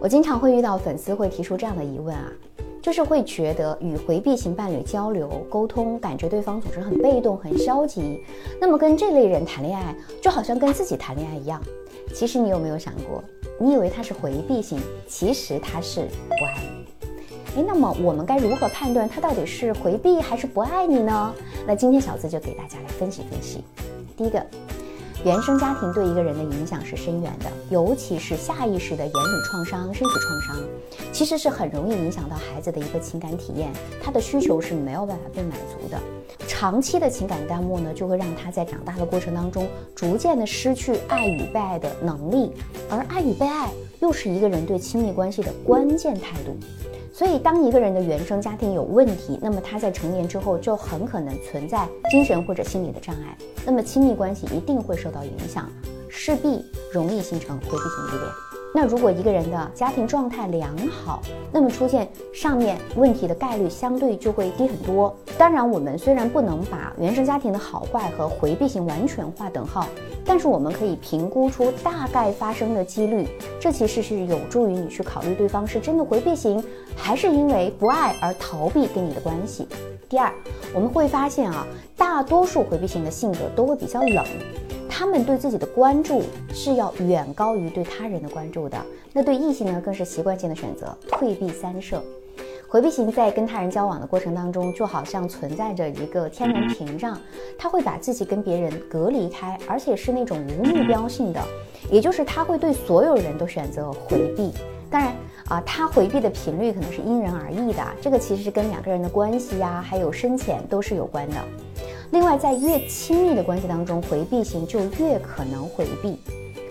我经常会遇到粉丝会提出这样的疑问啊，就是会觉得与回避型伴侣交流沟通，感觉对方总是很被动、很消极。那么跟这类人谈恋爱，就好像跟自己谈恋爱一样。其实你有没有想过，你以为他是回避型，其实他是不爱你。诶，那么我们该如何判断他到底是回避还是不爱你呢？那今天小资就给大家来分析分析。第一个。原生家庭对一个人的影响是深远的，尤其是下意识的言语创伤、身体创伤，其实是很容易影响到孩子的一个情感体验，他的需求是没有办法被满足的。长期的情感淡漠呢，就会让他在长大的过程当中，逐渐的失去爱与被爱的能力，而爱与被爱又是一个人对亲密关系的关键态度。所以，当一个人的原生家庭有问题，那么他在成年之后就很可能存在精神或者心理的障碍，那么亲密关系一定会受到影响，势必容易形成回避型依恋。那如果一个人的家庭状态良好，那么出现上面问题的概率相对就会低很多。当然，我们虽然不能把原生家庭的好坏和回避型完全划等号，但是我们可以评估出大概发生的几率。这其实是有助于你去考虑对方是真的回避型，还是因为不爱而逃避跟你的关系。第二，我们会发现啊，大多数回避型的性格都会比较冷。他们对自己的关注是要远高于对他人的关注的，那对异性呢，更是习惯性的选择退避三舍。回避型在跟他人交往的过程当中，就好像存在着一个天然屏障，他会把自己跟别人隔离开，而且是那种无目标性的，也就是他会对所有人都选择回避。当然啊，他回避的频率可能是因人而异的，这个其实是跟两个人的关系呀，还有深浅都是有关的。另外，在越亲密的关系当中，回避型就越可能回避。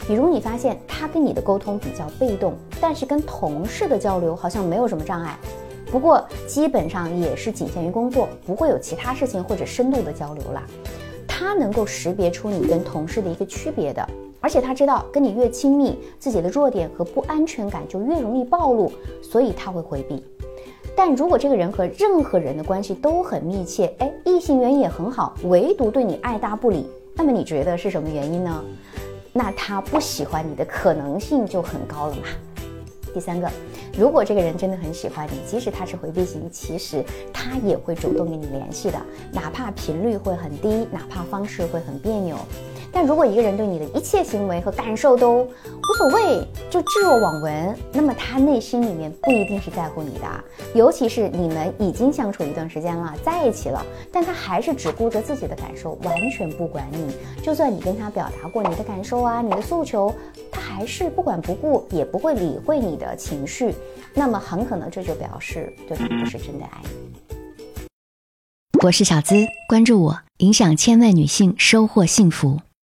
比如，你发现他跟你的沟通比较被动，但是跟同事的交流好像没有什么障碍。不过，基本上也是仅限于工作，不会有其他事情或者深度的交流了。他能够识别出你跟同事的一个区别的，而且他知道跟你越亲密，自己的弱点和不安全感就越容易暴露，所以他会回避。但如果这个人和任何人的关系都很密切，哎，异性缘也很好，唯独对你爱答不理，那么你觉得是什么原因呢？那他不喜欢你的可能性就很高了嘛。第三个，如果这个人真的很喜欢你，即使他是回避型，其实他也会主动跟你联系的，哪怕频率会很低，哪怕方式会很别扭。但如果一个人对你的一切行为和感受都无所谓，就置若罔闻，那么他内心里面不一定是在乎你的。尤其是你们已经相处一段时间了，在一起了，但他还是只顾着自己的感受，完全不管你。就算你跟他表达过你的感受啊，你的诉求，他还是不管不顾，也不会理会你的情绪。那么很可能这就表示对方不是真的爱你。我是小资，关注我，影响千万女性，收获幸福。